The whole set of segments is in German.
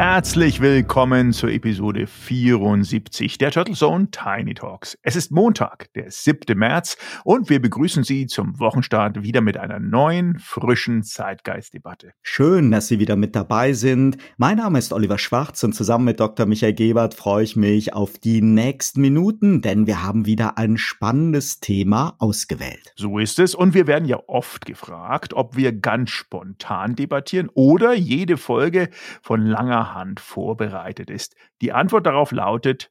Herzlich willkommen zur Episode 74 der Turtle Zone Tiny Talks. Es ist Montag, der 7. März und wir begrüßen Sie zum Wochenstart wieder mit einer neuen, frischen Zeitgeistdebatte. Schön, dass Sie wieder mit dabei sind. Mein Name ist Oliver Schwarz und zusammen mit Dr. Michael Gebert freue ich mich auf die nächsten Minuten, denn wir haben wieder ein spannendes Thema ausgewählt. So ist es und wir werden ja oft gefragt, ob wir ganz spontan debattieren oder jede Folge von langer Hand vorbereitet ist? Die Antwort darauf lautet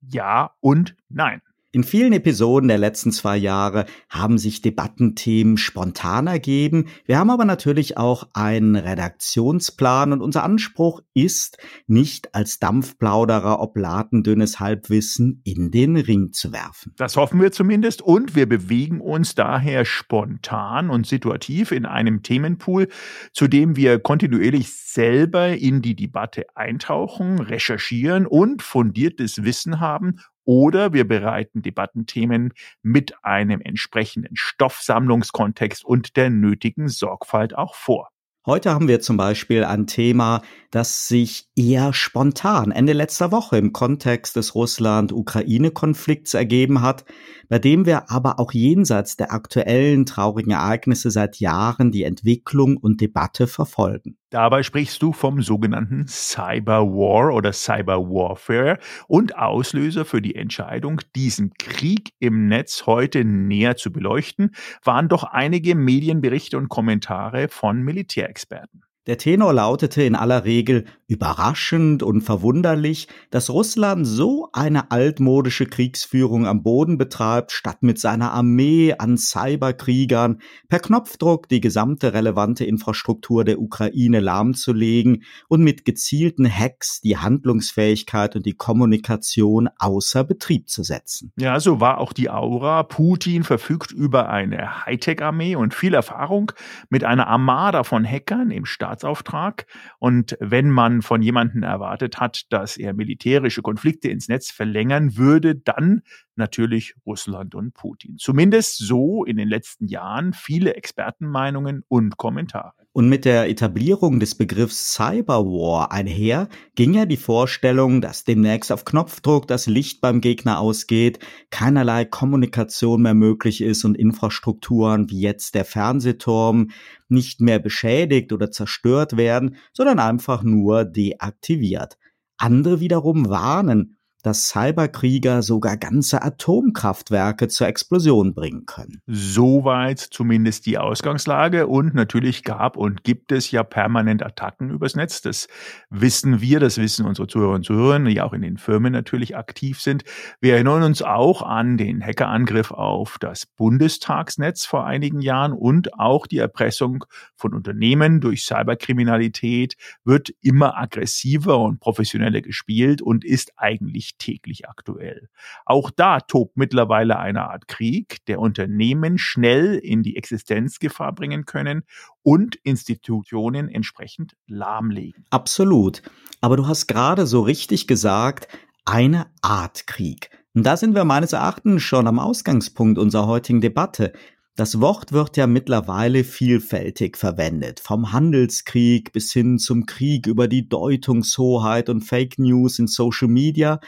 ja und nein. In vielen Episoden der letzten zwei Jahre haben sich Debattenthemen spontan ergeben. Wir haben aber natürlich auch einen Redaktionsplan und unser Anspruch ist, nicht als Dampfplauderer oblatendünnes Halbwissen in den Ring zu werfen. Das hoffen wir zumindest und wir bewegen uns daher spontan und situativ in einem Themenpool, zu dem wir kontinuierlich selber in die Debatte eintauchen, recherchieren und fundiertes Wissen haben oder wir bereiten Debattenthemen mit einem entsprechenden Stoffsammlungskontext und der nötigen Sorgfalt auch vor. Heute haben wir zum Beispiel ein Thema, das sich eher spontan Ende letzter Woche im Kontext des Russland-Ukraine-Konflikts ergeben hat, bei dem wir aber auch jenseits der aktuellen traurigen Ereignisse seit Jahren die Entwicklung und Debatte verfolgen. Dabei sprichst du vom sogenannten Cyber War oder Cyber Warfare und Auslöser für die Entscheidung, diesen Krieg im Netz heute näher zu beleuchten, waren doch einige Medienberichte und Kommentare von Militärexperten. Der Tenor lautete in aller Regel überraschend und verwunderlich, dass Russland so eine altmodische Kriegsführung am Boden betreibt, statt mit seiner Armee an Cyberkriegern per Knopfdruck die gesamte relevante Infrastruktur der Ukraine lahmzulegen und mit gezielten Hacks die Handlungsfähigkeit und die Kommunikation außer Betrieb zu setzen. Ja, so war auch die Aura. Putin verfügt über eine Hightech-Armee und viel Erfahrung mit einer Armada von Hackern im Staat Staatsauftrag. Und wenn man von jemandem erwartet hat, dass er militärische Konflikte ins Netz verlängern würde, dann natürlich Russland und Putin. Zumindest so in den letzten Jahren viele Expertenmeinungen und Kommentare. Und mit der Etablierung des Begriffs Cyberwar einher ging ja die Vorstellung, dass demnächst auf Knopfdruck das Licht beim Gegner ausgeht, keinerlei Kommunikation mehr möglich ist und Infrastrukturen wie jetzt der Fernsehturm nicht mehr beschädigt oder zerstört werden, sondern einfach nur deaktiviert. Andere wiederum warnen dass Cyberkrieger sogar ganze Atomkraftwerke zur Explosion bringen können. Soweit zumindest die Ausgangslage und natürlich gab und gibt es ja permanent Attacken übers Netz. Das wissen wir, das wissen unsere Zuhörer und Zuhörer, die auch in den Firmen natürlich aktiv sind. Wir erinnern uns auch an den Hackerangriff auf das Bundestagsnetz vor einigen Jahren und auch die Erpressung von Unternehmen durch Cyberkriminalität wird immer aggressiver und professioneller gespielt und ist eigentlich täglich aktuell. Auch da tobt mittlerweile eine Art Krieg, der Unternehmen schnell in die Existenzgefahr bringen können und Institutionen entsprechend lahmlegen. Absolut. Aber du hast gerade so richtig gesagt, eine Art Krieg. Und da sind wir meines Erachtens schon am Ausgangspunkt unserer heutigen Debatte. Das Wort wird ja mittlerweile vielfältig verwendet, vom Handelskrieg bis hin zum Krieg über die Deutungshoheit und Fake News in Social Media,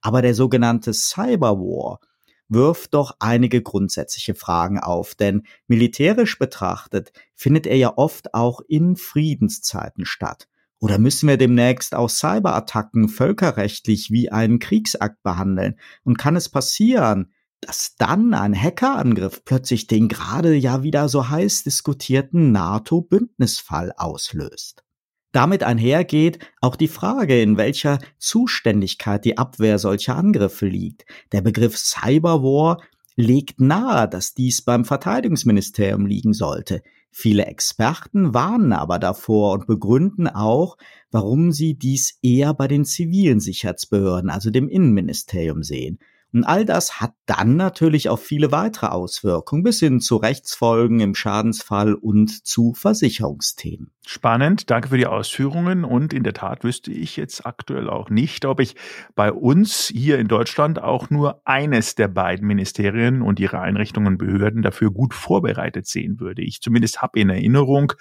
aber der sogenannte Cyberwar wirft doch einige grundsätzliche Fragen auf, denn militärisch betrachtet findet er ja oft auch in Friedenszeiten statt. Oder müssen wir demnächst auch Cyberattacken völkerrechtlich wie einen Kriegsakt behandeln? Und kann es passieren, dass dann ein Hackerangriff plötzlich den gerade ja wieder so heiß diskutierten NATO-Bündnisfall auslöst. Damit einhergeht auch die Frage, in welcher Zuständigkeit die Abwehr solcher Angriffe liegt. Der Begriff Cyberwar legt nahe, dass dies beim Verteidigungsministerium liegen sollte. Viele Experten warnen aber davor und begründen auch, warum sie dies eher bei den zivilen Sicherheitsbehörden, also dem Innenministerium sehen. Und all das hat dann natürlich auch viele weitere Auswirkungen bis hin zu Rechtsfolgen im Schadensfall und zu Versicherungsthemen. Spannend, danke für die Ausführungen. Und in der Tat wüsste ich jetzt aktuell auch nicht, ob ich bei uns hier in Deutschland auch nur eines der beiden Ministerien und ihre Einrichtungen und Behörden dafür gut vorbereitet sehen würde. Ich zumindest habe in Erinnerung,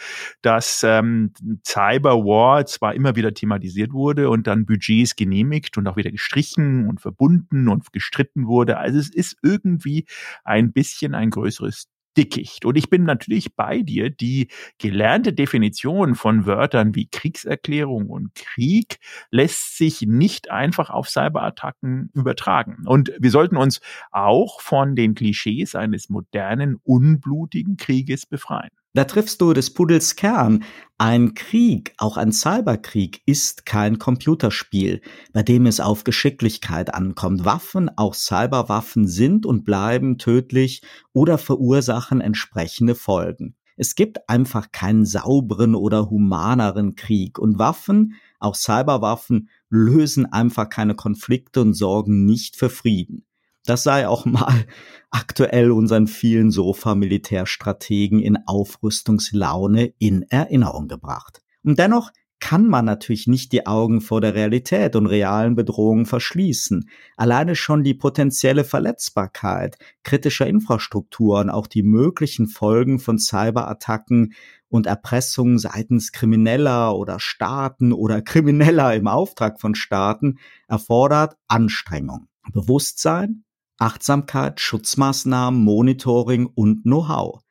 dass ähm, Cyberwar zwar immer wieder thematisiert wurde und dann Budgets genehmigt und auch wieder gestrichen und verbunden und gestritten wurde. Also es ist irgendwie ein bisschen ein größeres Dickicht. Und ich bin natürlich bei dir, die gelernte Definition von Wörtern wie Kriegserklärung und Krieg lässt sich nicht einfach auf Cyberattacken übertragen. Und wir sollten uns auch von den Klischees eines modernen, unblutigen Krieges befreien. Da triffst du des Pudels Kern. Ein Krieg, auch ein Cyberkrieg, ist kein Computerspiel, bei dem es auf Geschicklichkeit ankommt. Waffen, auch Cyberwaffen, sind und bleiben tödlich oder verursachen entsprechende Folgen. Es gibt einfach keinen sauberen oder humaneren Krieg und Waffen, auch Cyberwaffen, lösen einfach keine Konflikte und sorgen nicht für Frieden. Das sei auch mal aktuell unseren vielen Sofa-Militärstrategen in Aufrüstungslaune in Erinnerung gebracht. Und dennoch kann man natürlich nicht die Augen vor der Realität und realen Bedrohungen verschließen. Alleine schon die potenzielle Verletzbarkeit kritischer Infrastrukturen, auch die möglichen Folgen von Cyberattacken und Erpressungen seitens Krimineller oder Staaten oder Krimineller im Auftrag von Staaten erfordert Anstrengung, Bewusstsein Achtsamkeit, Schutzmaßnahmen, Monitoring und Know-how.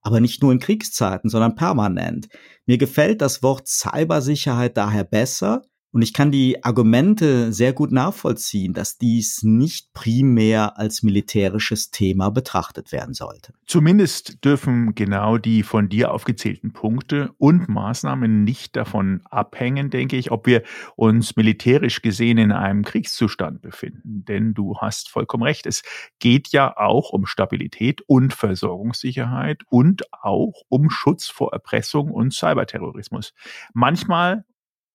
Aber nicht nur in Kriegszeiten, sondern permanent. Mir gefällt das Wort Cybersicherheit daher besser, und ich kann die Argumente sehr gut nachvollziehen, dass dies nicht primär als militärisches Thema betrachtet werden sollte. Zumindest dürfen genau die von dir aufgezählten Punkte und Maßnahmen nicht davon abhängen, denke ich, ob wir uns militärisch gesehen in einem Kriegszustand befinden. Denn du hast vollkommen recht, es geht ja auch um Stabilität und Versorgungssicherheit und auch um Schutz vor Erpressung und Cyberterrorismus. Manchmal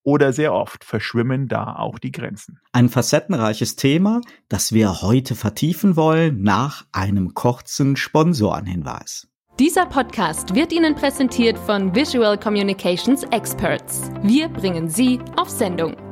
oder sehr oft verschwimmen da auch die Grenzen. Ein facettenreiches Thema, das wir heute vertiefen wollen nach einem kurzen Sponsorenhinweis. Dieser Podcast wird Ihnen präsentiert von Visual Communications Experts. Wir bringen Sie auf Sendung.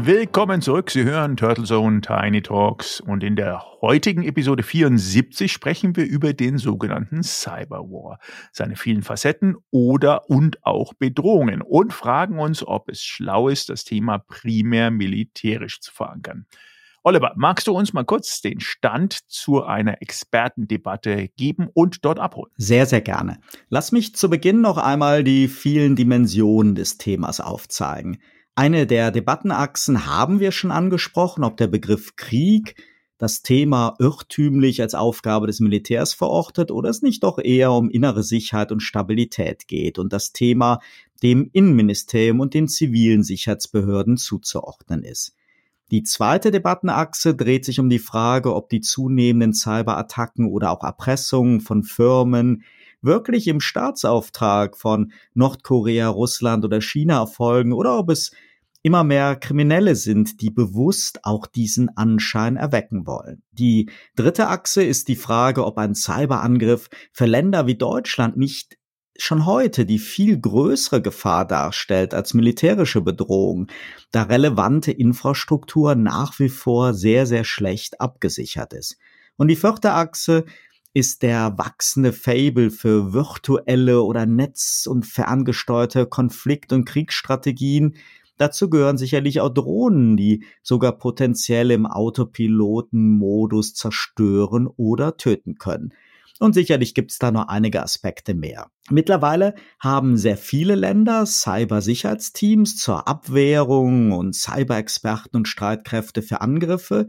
Willkommen zurück. Sie hören Turtle Zone Tiny Talks und in der heutigen Episode 74 sprechen wir über den sogenannten Cyberwar, seine vielen Facetten oder und auch Bedrohungen und fragen uns, ob es schlau ist, das Thema primär militärisch zu verankern. Oliver, magst du uns mal kurz den Stand zu einer Expertendebatte geben und dort abholen? Sehr, sehr gerne. Lass mich zu Beginn noch einmal die vielen Dimensionen des Themas aufzeigen. Eine der Debattenachsen haben wir schon angesprochen, ob der Begriff Krieg das Thema irrtümlich als Aufgabe des Militärs verortet oder es nicht doch eher um innere Sicherheit und Stabilität geht und das Thema dem Innenministerium und den zivilen Sicherheitsbehörden zuzuordnen ist. Die zweite Debattenachse dreht sich um die Frage, ob die zunehmenden Cyberattacken oder auch Erpressungen von Firmen wirklich im Staatsauftrag von Nordkorea, Russland oder China erfolgen oder ob es immer mehr Kriminelle sind, die bewusst auch diesen Anschein erwecken wollen. Die dritte Achse ist die Frage, ob ein Cyberangriff für Länder wie Deutschland nicht schon heute die viel größere Gefahr darstellt als militärische Bedrohung, da relevante Infrastruktur nach wie vor sehr, sehr schlecht abgesichert ist. Und die vierte Achse ist der wachsende Fable für virtuelle oder netz- und ferngesteuerte Konflikt- und Kriegsstrategien. Dazu gehören sicherlich auch Drohnen, die sogar potenziell im Autopilotenmodus zerstören oder töten können. Und sicherlich gibt es da noch einige Aspekte mehr. Mittlerweile haben sehr viele Länder Cybersicherheitsteams zur Abwehrung und Cyberexperten und Streitkräfte für Angriffe.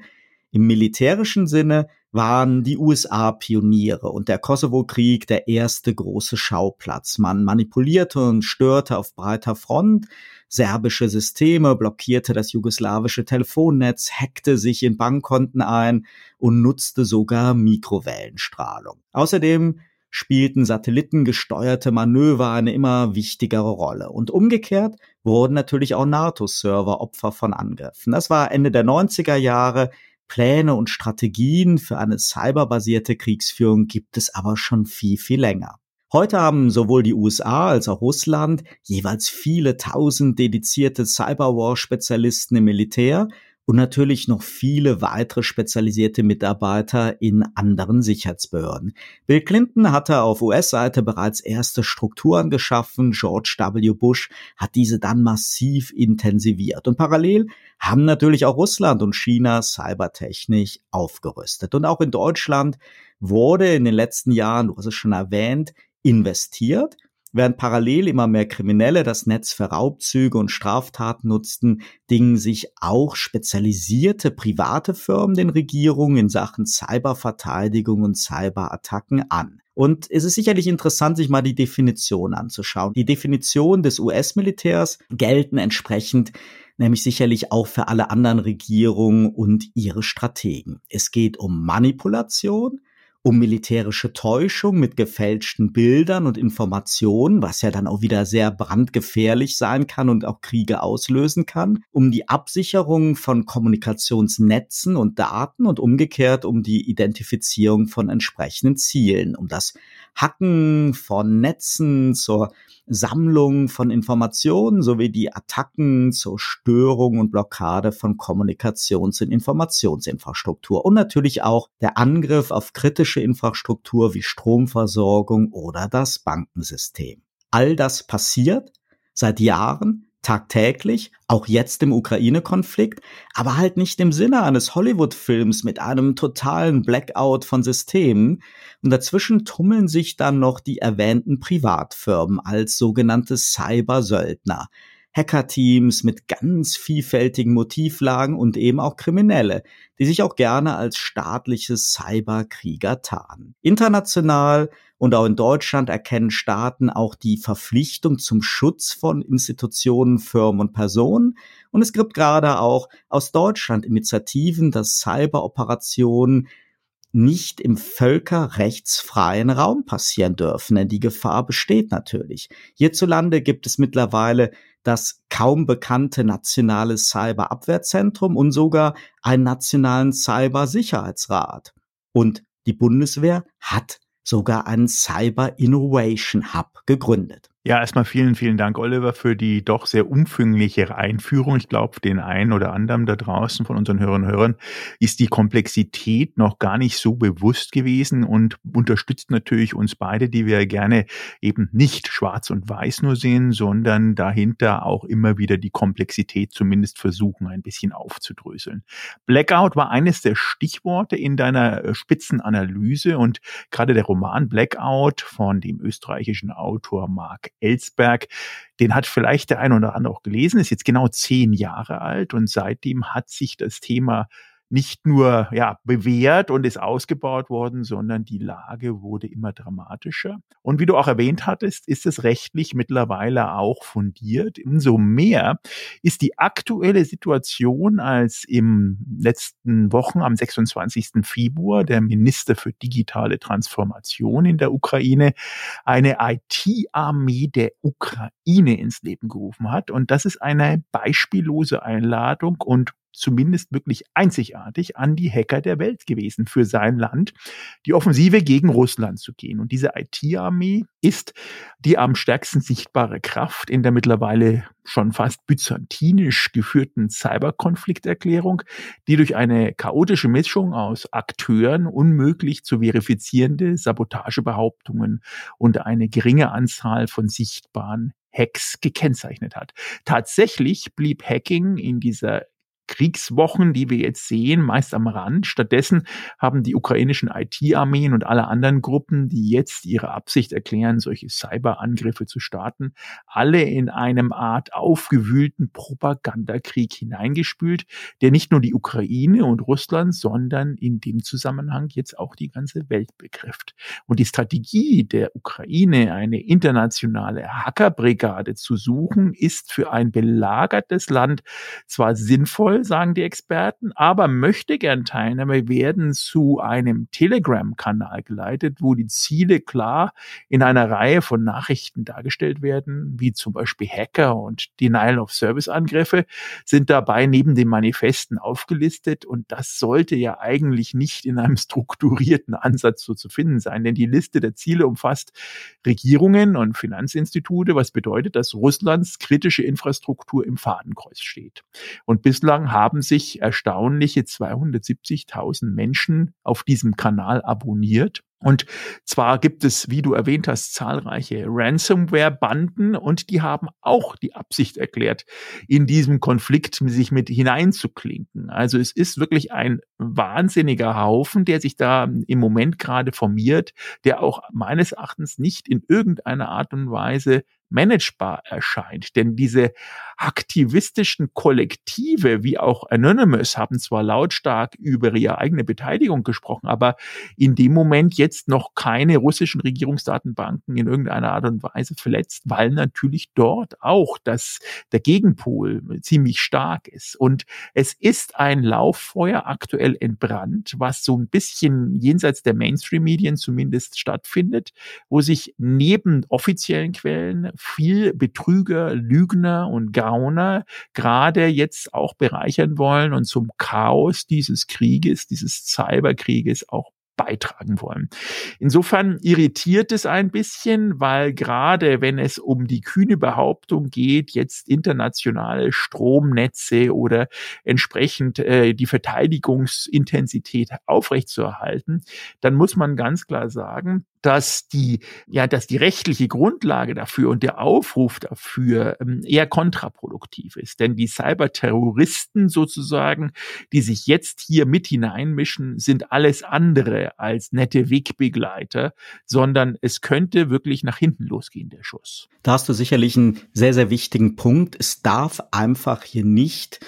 Im militärischen Sinne waren die USA Pioniere und der Kosovo-Krieg der erste große Schauplatz. Man manipulierte und störte auf breiter Front serbische Systeme, blockierte das jugoslawische Telefonnetz, hackte sich in Bankkonten ein und nutzte sogar Mikrowellenstrahlung. Außerdem spielten satellitengesteuerte Manöver eine immer wichtigere Rolle. Und umgekehrt wurden natürlich auch NATO-Server Opfer von Angriffen. Das war Ende der 90er Jahre. Pläne und Strategien für eine cyberbasierte Kriegsführung gibt es aber schon viel, viel länger. Heute haben sowohl die USA als auch Russland jeweils viele tausend dedizierte Cyberwar-Spezialisten im Militär und natürlich noch viele weitere spezialisierte Mitarbeiter in anderen Sicherheitsbehörden. Bill Clinton hatte auf US-Seite bereits erste Strukturen geschaffen, George W. Bush hat diese dann massiv intensiviert und parallel haben natürlich auch Russland und China cybertechnisch aufgerüstet. Und auch in Deutschland wurde in den letzten Jahren, du hast es schon erwähnt, investiert Während parallel immer mehr Kriminelle das Netz für Raubzüge und Straftaten nutzten, dingen sich auch spezialisierte private Firmen den Regierungen in Sachen Cyberverteidigung und Cyberattacken an. Und es ist sicherlich interessant, sich mal die Definition anzuschauen. Die Definition des US-Militärs gelten entsprechend nämlich sicherlich auch für alle anderen Regierungen und ihre Strategen. Es geht um Manipulation, um militärische Täuschung mit gefälschten Bildern und Informationen, was ja dann auch wieder sehr brandgefährlich sein kann und auch Kriege auslösen kann, um die Absicherung von Kommunikationsnetzen und Daten und umgekehrt um die Identifizierung von entsprechenden Zielen, um das Hacken von Netzen zur Sammlung von Informationen sowie die Attacken zur Störung und Blockade von Kommunikations- und Informationsinfrastruktur und natürlich auch der Angriff auf kritische Infrastruktur wie Stromversorgung oder das Bankensystem. All das passiert seit Jahren tagtäglich, auch jetzt im Ukraine-Konflikt, aber halt nicht im Sinne eines Hollywood-Films mit einem totalen Blackout von Systemen. Und dazwischen tummeln sich dann noch die erwähnten Privatfirmen als sogenannte Cyber-Söldner. Hacker-Teams mit ganz vielfältigen Motivlagen und eben auch Kriminelle, die sich auch gerne als staatliche Cyberkrieger tarnen. International und auch in Deutschland erkennen Staaten auch die Verpflichtung zum Schutz von Institutionen, Firmen und Personen. Und es gibt gerade auch aus Deutschland Initiativen, dass Cyberoperationen nicht im völkerrechtsfreien Raum passieren dürfen, denn die Gefahr besteht natürlich. Hierzulande gibt es mittlerweile das kaum bekannte nationale Cyberabwehrzentrum und sogar einen nationalen Cybersicherheitsrat. Und die Bundeswehr hat sogar einen Cyber Innovation Hub gegründet. Ja, erstmal vielen, vielen Dank, Oliver, für die doch sehr umfängliche Einführung. Ich glaube, den einen oder anderen da draußen von unseren Hörern und Hörern ist die Komplexität noch gar nicht so bewusst gewesen und unterstützt natürlich uns beide, die wir gerne eben nicht schwarz und weiß nur sehen, sondern dahinter auch immer wieder die Komplexität zumindest versuchen, ein bisschen aufzudröseln. Blackout war eines der Stichworte in deiner äh, Spitzenanalyse und gerade der Roman Blackout von dem österreichischen Autor Mark Ellsberg. Den hat vielleicht der ein oder andere auch gelesen, ist jetzt genau zehn Jahre alt und seitdem hat sich das Thema nicht nur ja, bewährt und ist ausgebaut worden, sondern die Lage wurde immer dramatischer. Und wie du auch erwähnt hattest, ist es rechtlich mittlerweile auch fundiert. Umso mehr ist die aktuelle Situation, als im letzten Wochen am 26. Februar der Minister für digitale Transformation in der Ukraine eine IT-Armee der Ukraine ins Leben gerufen hat. Und das ist eine beispiellose Einladung und zumindest wirklich einzigartig an die Hacker der Welt gewesen für sein Land, die Offensive gegen Russland zu gehen. Und diese IT-Armee ist die am stärksten sichtbare Kraft in der mittlerweile schon fast byzantinisch geführten Cyberkonflikterklärung, die durch eine chaotische Mischung aus Akteuren unmöglich zu verifizierende Sabotagebehauptungen und eine geringe Anzahl von sichtbaren Hacks gekennzeichnet hat. Tatsächlich blieb Hacking in dieser Kriegswochen, die wir jetzt sehen, meist am Rand. Stattdessen haben die ukrainischen IT-Armeen und alle anderen Gruppen, die jetzt ihre Absicht erklären, solche Cyberangriffe zu starten, alle in einem Art aufgewühlten Propagandakrieg hineingespült, der nicht nur die Ukraine und Russland, sondern in dem Zusammenhang jetzt auch die ganze Welt betrifft. Und die Strategie der Ukraine, eine internationale Hackerbrigade zu suchen, ist für ein belagertes Land zwar sinnvoll, sagen die Experten, aber möchte gern Teilnehmer werden zu einem Telegram-Kanal geleitet, wo die Ziele klar in einer Reihe von Nachrichten dargestellt werden, wie zum Beispiel Hacker und Denial of Service Angriffe sind dabei neben den Manifesten aufgelistet und das sollte ja eigentlich nicht in einem strukturierten Ansatz so zu finden sein, denn die Liste der Ziele umfasst Regierungen und Finanzinstitute, was bedeutet, dass Russlands kritische Infrastruktur im Fadenkreuz steht. Und bislang haben sich erstaunliche 270.000 Menschen auf diesem Kanal abonniert. Und zwar gibt es, wie du erwähnt hast, zahlreiche Ransomware-Banden und die haben auch die Absicht erklärt, in diesem Konflikt sich mit hineinzuklinken. Also es ist wirklich ein wahnsinniger Haufen, der sich da im Moment gerade formiert, der auch meines Erachtens nicht in irgendeiner Art und Weise managebar erscheint. Denn diese aktivistischen Kollektive, wie auch Anonymous, haben zwar lautstark über ihre eigene Beteiligung gesprochen, aber in dem Moment jetzt noch keine russischen Regierungsdatenbanken in irgendeiner Art und Weise verletzt, weil natürlich dort auch das, der Gegenpol ziemlich stark ist. Und es ist ein Lauffeuer aktuell entbrannt, was so ein bisschen jenseits der Mainstream-Medien zumindest stattfindet, wo sich neben offiziellen Quellen viel Betrüger, Lügner und Gauner gerade jetzt auch bereichern wollen und zum Chaos dieses Krieges, dieses Cyberkrieges auch beitragen wollen. Insofern irritiert es ein bisschen, weil gerade wenn es um die kühne Behauptung geht, jetzt internationale Stromnetze oder entsprechend äh, die Verteidigungsintensität aufrechtzuerhalten, dann muss man ganz klar sagen, dass die, ja, dass die rechtliche Grundlage dafür und der Aufruf dafür ähm, eher kontraproduktiv ist. Denn die Cyberterroristen sozusagen, die sich jetzt hier mit hineinmischen, sind alles andere als nette Wegbegleiter, sondern es könnte wirklich nach hinten losgehen, der Schuss. Da hast du sicherlich einen sehr, sehr wichtigen Punkt. Es darf einfach hier nicht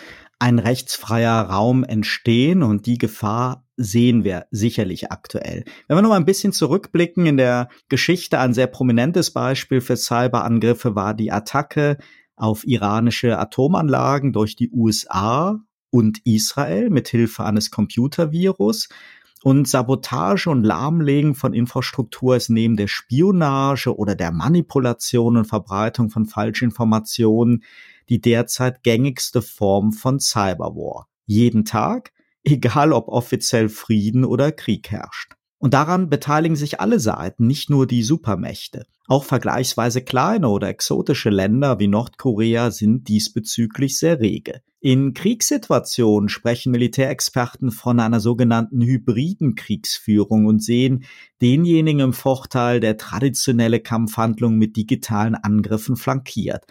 ein rechtsfreier Raum entstehen und die Gefahr sehen wir sicherlich aktuell. Wenn wir noch mal ein bisschen zurückblicken in der Geschichte, ein sehr prominentes Beispiel für Cyberangriffe war die Attacke auf iranische Atomanlagen durch die USA und Israel mit Hilfe eines Computervirus. Und Sabotage und Lahmlegen von Infrastruktur ist neben der Spionage oder der Manipulation und Verbreitung von Falschinformationen die derzeit gängigste Form von Cyberwar. Jeden Tag, egal ob offiziell Frieden oder Krieg herrscht. Und daran beteiligen sich alle Seiten, nicht nur die Supermächte. Auch vergleichsweise kleine oder exotische Länder wie Nordkorea sind diesbezüglich sehr rege. In Kriegssituationen sprechen Militärexperten von einer sogenannten hybriden Kriegsführung und sehen denjenigen im Vorteil, der traditionelle Kampfhandlungen mit digitalen Angriffen flankiert.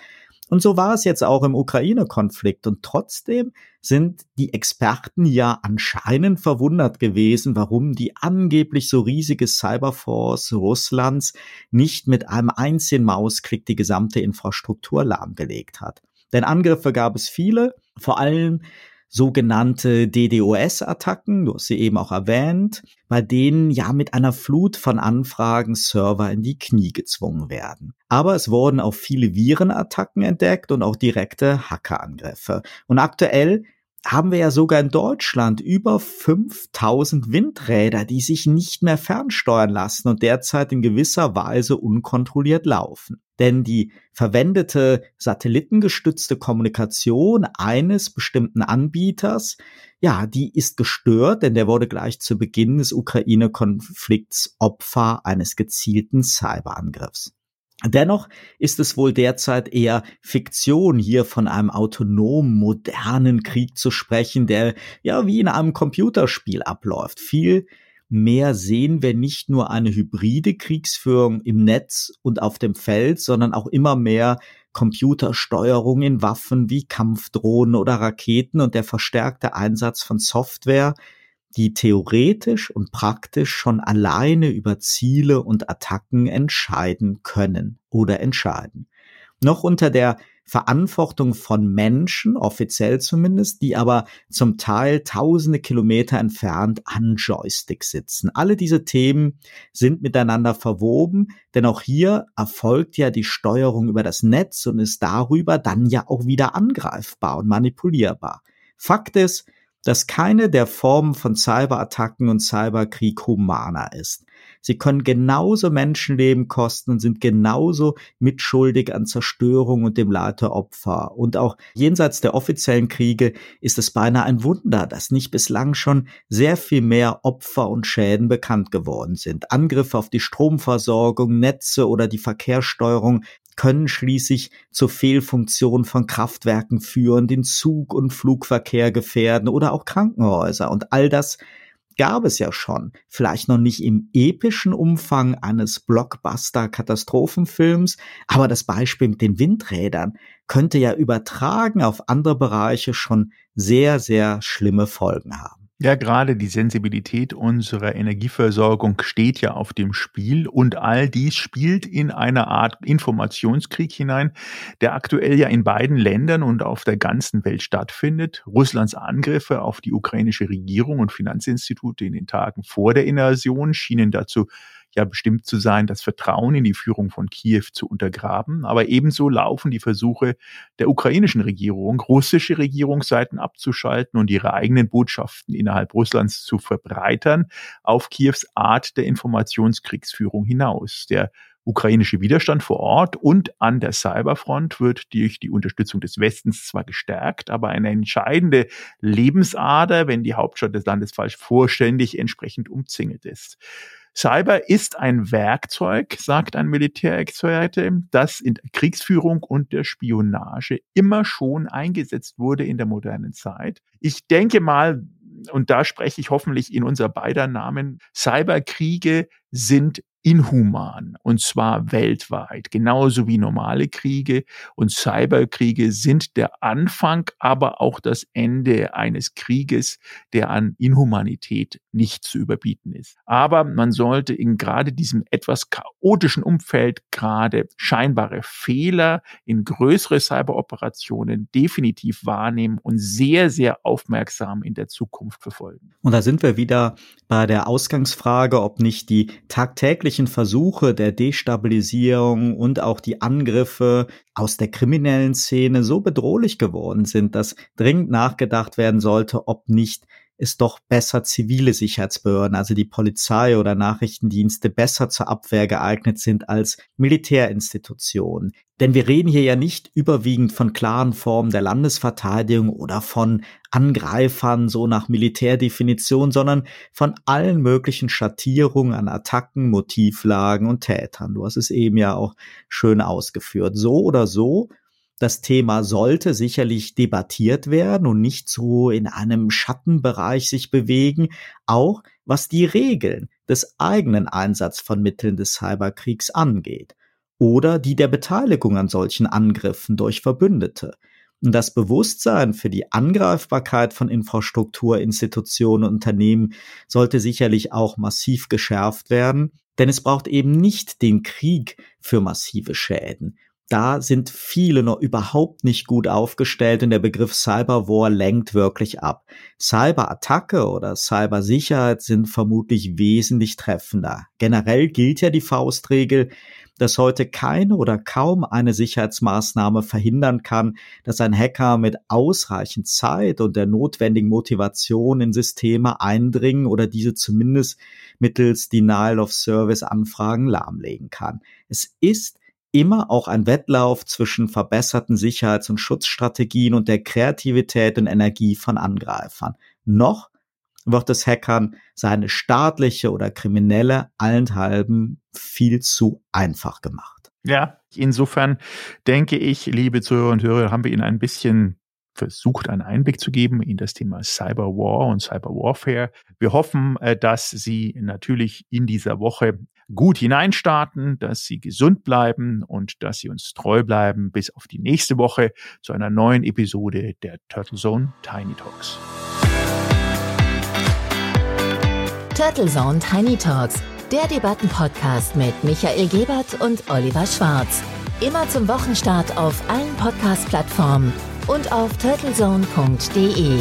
Und so war es jetzt auch im Ukraine-Konflikt. Und trotzdem sind die Experten ja anscheinend verwundert gewesen, warum die angeblich so riesige Cyberforce Russlands nicht mit einem einzigen Mausklick die gesamte Infrastruktur lahmgelegt hat. Denn Angriffe gab es viele, vor allem sogenannte DDoS-Attacken, du hast sie eben auch erwähnt, bei denen ja mit einer Flut von Anfragen Server in die Knie gezwungen werden. Aber es wurden auch viele Virenattacken entdeckt und auch direkte Hackerangriffe. Und aktuell haben wir ja sogar in Deutschland über 5000 Windräder, die sich nicht mehr fernsteuern lassen und derzeit in gewisser Weise unkontrolliert laufen. Denn die verwendete satellitengestützte Kommunikation eines bestimmten Anbieters, ja, die ist gestört, denn der wurde gleich zu Beginn des Ukraine-Konflikts Opfer eines gezielten Cyberangriffs. Dennoch ist es wohl derzeit eher Fiktion, hier von einem autonomen, modernen Krieg zu sprechen, der ja wie in einem Computerspiel abläuft. Viel mehr sehen wir nicht nur eine hybride Kriegsführung im Netz und auf dem Feld, sondern auch immer mehr Computersteuerung in Waffen wie Kampfdrohnen oder Raketen und der verstärkte Einsatz von Software, die theoretisch und praktisch schon alleine über Ziele und Attacken entscheiden können oder entscheiden. Noch unter der Verantwortung von Menschen, offiziell zumindest, die aber zum Teil tausende Kilometer entfernt an Joystick sitzen. Alle diese Themen sind miteinander verwoben, denn auch hier erfolgt ja die Steuerung über das Netz und ist darüber dann ja auch wieder angreifbar und manipulierbar. Fakt ist, dass keine der Formen von Cyberattacken und Cyberkrieg humaner ist. Sie können genauso Menschenleben kosten und sind genauso mitschuldig an Zerstörung und dem Leid Opfer. Und auch jenseits der offiziellen Kriege ist es beinahe ein Wunder, dass nicht bislang schon sehr viel mehr Opfer und Schäden bekannt geworden sind. Angriffe auf die Stromversorgung, Netze oder die Verkehrssteuerung können schließlich zur Fehlfunktion von Kraftwerken führen, den Zug- und Flugverkehr gefährden oder auch Krankenhäuser. Und all das gab es ja schon, vielleicht noch nicht im epischen Umfang eines Blockbuster-Katastrophenfilms, aber das Beispiel mit den Windrädern könnte ja übertragen auf andere Bereiche schon sehr, sehr schlimme Folgen haben. Ja, gerade die Sensibilität unserer Energieversorgung steht ja auf dem Spiel und all dies spielt in eine Art Informationskrieg hinein, der aktuell ja in beiden Ländern und auf der ganzen Welt stattfindet. Russlands Angriffe auf die ukrainische Regierung und Finanzinstitute in den Tagen vor der Invasion schienen dazu ja bestimmt zu sein, das Vertrauen in die Führung von Kiew zu untergraben. Aber ebenso laufen die Versuche der ukrainischen Regierung, russische Regierungsseiten abzuschalten und ihre eigenen Botschaften innerhalb Russlands zu verbreitern, auf Kiews Art der Informationskriegsführung hinaus. Der ukrainische Widerstand vor Ort und an der Cyberfront wird durch die Unterstützung des Westens zwar gestärkt, aber eine entscheidende Lebensader, wenn die Hauptstadt des Landes falsch vollständig entsprechend umzingelt ist. Cyber ist ein Werkzeug, sagt ein Militärexperte, das in Kriegsführung und der Spionage immer schon eingesetzt wurde in der modernen Zeit. Ich denke mal, und da spreche ich hoffentlich in unser beider Namen, Cyberkriege sind inhuman und zwar weltweit, genauso wie normale Kriege und Cyberkriege sind der Anfang, aber auch das Ende eines Krieges, der an Inhumanität nicht zu überbieten ist. Aber man sollte in gerade diesem etwas chaotischen Umfeld gerade scheinbare Fehler in größere Cyberoperationen definitiv wahrnehmen und sehr, sehr aufmerksam in der Zukunft verfolgen. Und da sind wir wieder bei der Ausgangsfrage, ob nicht die tagtäglichen Versuche der Destabilisierung und auch die Angriffe aus der kriminellen Szene so bedrohlich geworden sind, dass dringend nachgedacht werden sollte, ob nicht es doch besser zivile Sicherheitsbehörden, also die Polizei oder Nachrichtendienste, besser zur Abwehr geeignet sind als Militärinstitutionen. Denn wir reden hier ja nicht überwiegend von klaren Formen der Landesverteidigung oder von Angreifern so nach Militärdefinition, sondern von allen möglichen Schattierungen an Attacken, Motivlagen und Tätern. Du hast es eben ja auch schön ausgeführt. So oder so das Thema sollte sicherlich debattiert werden und nicht so in einem Schattenbereich sich bewegen, auch was die Regeln des eigenen Einsatz von Mitteln des Cyberkriegs angeht oder die der Beteiligung an solchen Angriffen durch Verbündete. Und das Bewusstsein für die Angreifbarkeit von Infrastruktur, Institutionen und Unternehmen sollte sicherlich auch massiv geschärft werden, denn es braucht eben nicht den Krieg für massive Schäden da sind viele noch überhaupt nicht gut aufgestellt und der Begriff Cyberwar lenkt wirklich ab. Cyberattacke oder Cybersicherheit sind vermutlich wesentlich treffender. Generell gilt ja die Faustregel, dass heute keine oder kaum eine Sicherheitsmaßnahme verhindern kann, dass ein Hacker mit ausreichend Zeit und der notwendigen Motivation in Systeme eindringen oder diese zumindest mittels Denial of Service Anfragen lahmlegen kann. Es ist immer auch ein Wettlauf zwischen verbesserten Sicherheits- und Schutzstrategien und der Kreativität und Energie von Angreifern. Noch wird es Hackern seine staatliche oder kriminelle allenthalben viel zu einfach gemacht. Ja, insofern denke ich, liebe Zuhörer und Hörer, haben wir Ihnen ein bisschen versucht, einen Einblick zu geben in das Thema Cyberwar und Cyberwarfare. Wir hoffen, äh, dass Sie natürlich in dieser Woche gut hineinstarten, dass Sie gesund bleiben und dass Sie uns treu bleiben bis auf die nächste Woche zu einer neuen Episode der Turtle Zone Tiny Talks. Turtle Zone Tiny Talks, der Debattenpodcast mit Michael Gebert und Oliver Schwarz. Immer zum Wochenstart auf allen Podcast-Plattformen und auf turtlezone.de.